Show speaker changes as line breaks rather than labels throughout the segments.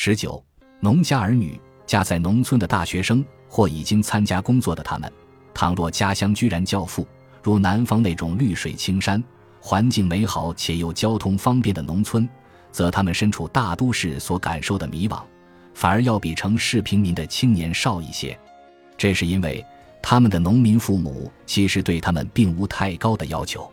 十九，农家儿女，家在农村的大学生或已经参加工作的他们，倘若家乡居然较富，如南方那种绿水青山、环境美好且又交通方便的农村，则他们身处大都市所感受的迷惘，反而要比城市平民的青年少一些。这是因为他们的农民父母其实对他们并无太高的要求。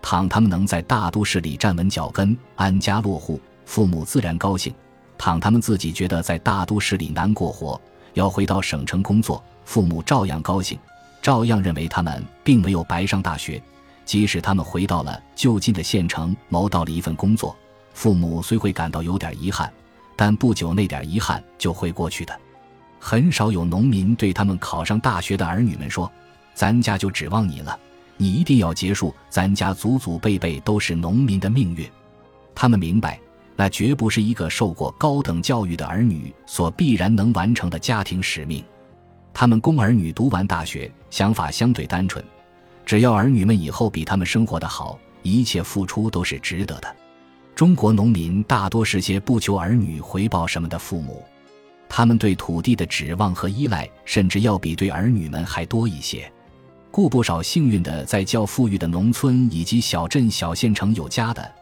倘他们能在大都市里站稳脚跟、安家落户，父母自然高兴；倘他们自己觉得在大都市里难过活，要回到省城工作，父母照样高兴，照样认为他们并没有白上大学。即使他们回到了就近的县城，谋到了一份工作，父母虽会感到有点遗憾，但不久那点遗憾就会过去的。很少有农民对他们考上大学的儿女们说：“咱家就指望你了。”你一定要结束咱家祖祖辈辈都是农民的命运。他们明白，那绝不是一个受过高等教育的儿女所必然能完成的家庭使命。他们供儿女读完大学，想法相对单纯，只要儿女们以后比他们生活的好，一切付出都是值得的。中国农民大多是些不求儿女回报什么的父母，他们对土地的指望和依赖，甚至要比对儿女们还多一些。故不少幸运的在较富裕的农村以及小镇小县城有家的，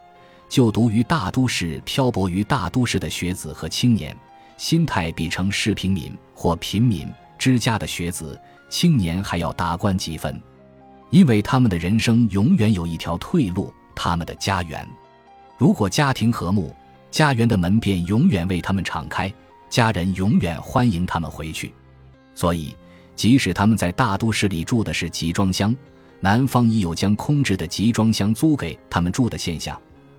就读于大都市、漂泊于大都市的学子和青年，心态比城市平民或贫民之家的学子、青年还要达观几分，因为他们的人生永远有一条退路，他们的家园。如果家庭和睦，家园的门便永远为他们敞开，家人永远欢迎他们回去。所以。即使他们在大都市里住的是集装箱，南方已有将空置的集装箱租给他们住的现象，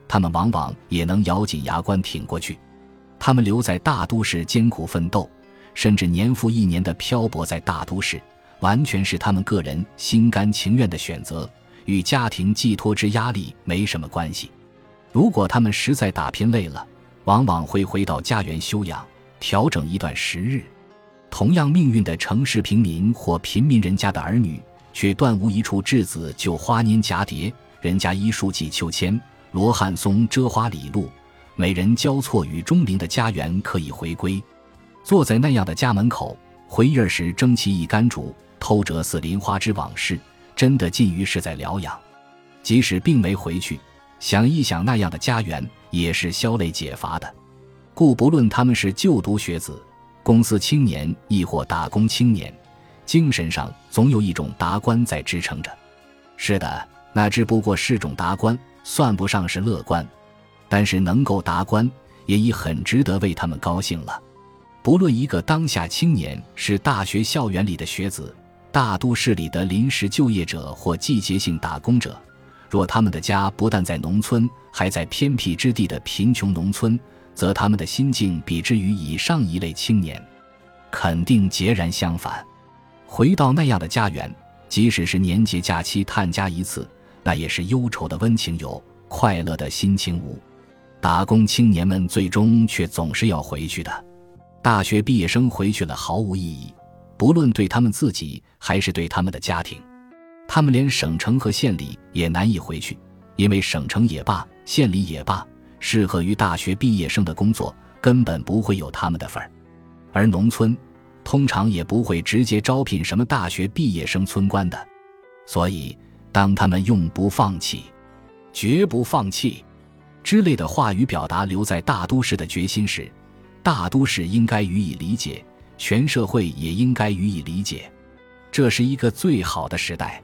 他们往往也能咬紧牙关挺过去。他们留在大都市艰苦奋斗，甚至年复一年的漂泊在大都市，完全是他们个人心甘情愿的选择，与家庭寄托之压力没什么关系。如果他们实在打拼累了，往往会回到家园休养，调整一段时日。同样命运的城市平民或平民人家的儿女，却断无一处稚子就花拈蛱蝶，人家一树寄秋千，罗汉松遮花里路，美人交错与钟灵的家园可以回归。坐在那样的家门口，回忆时蒸汽一竿竹，偷折似林花之往事，真的近于是在疗养。即使并没回去，想一想那样的家园，也是消累解乏的。故不论他们是就读学子。公司青年亦或打工青年，精神上总有一种达观在支撑着。是的，那只不过是种达观，算不上是乐观。但是能够达观，也已很值得为他们高兴了。不论一个当下青年是大学校园里的学子，大都市里的临时就业者或季节性打工者，若他们的家不但在农村，还在偏僻之地的贫穷农村。则他们的心境比之于以上一类青年，肯定截然相反。回到那样的家园，即使是年节假期探家一次，那也是忧愁的温情有，快乐的心情无。打工青年们最终却总是要回去的。大学毕业生回去了毫无意义，不论对他们自己还是对他们的家庭。他们连省城和县里也难以回去，因为省城也罢，县里也罢。适合于大学毕业生的工作根本不会有他们的份儿，而农村通常也不会直接招聘什么大学毕业生村官的，所以当他们用“不放弃、绝不放弃”之类的话语表达留在大都市的决心时，大都市应该予以理解，全社会也应该予以理解。这是一个最好的时代，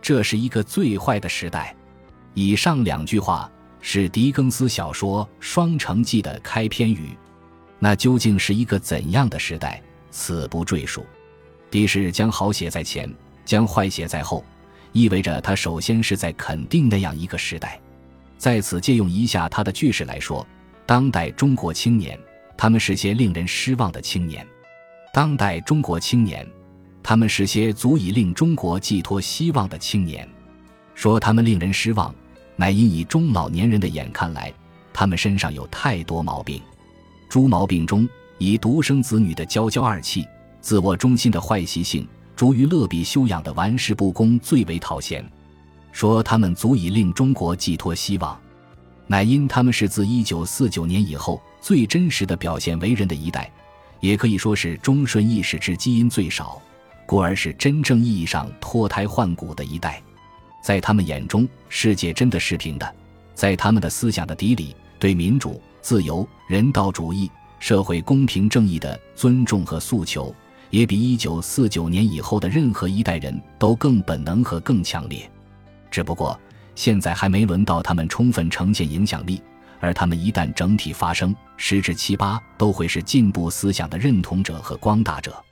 这是一个最坏的时代。以上两句话。是狄更斯小说《双城记》的开篇语，那究竟是一个怎样的时代？此不赘述。狄是将好写在前，将坏写在后，意味着他首先是在肯定那样一个时代。在此借用一下他的句式来说：当代中国青年，他们是些令人失望的青年；当代中国青年，他们是些足以令中国寄托希望的青年。说他们令人失望。乃因以中老年人的眼看来，他们身上有太多毛病。诸毛病中，以独生子女的娇娇二气、自我中心的坏习性、逐于乐比修养的玩世不恭最为讨嫌。说他们足以令中国寄托希望，乃因他们是自一九四九年以后最真实的表现为人的一代，也可以说是忠顺意识之基因最少，故而是真正意义上脱胎换骨的一代。在他们眼中，世界真的是平的；在他们的思想的底里，对民主、自由、人道主义、社会公平正义的尊重和诉求，也比一九四九年以后的任何一代人都更本能和更强烈。只不过。现在还没轮到他们充分呈现影响力，而他们一旦整体发生，十之七八都会是进步思想的认同者和光大者。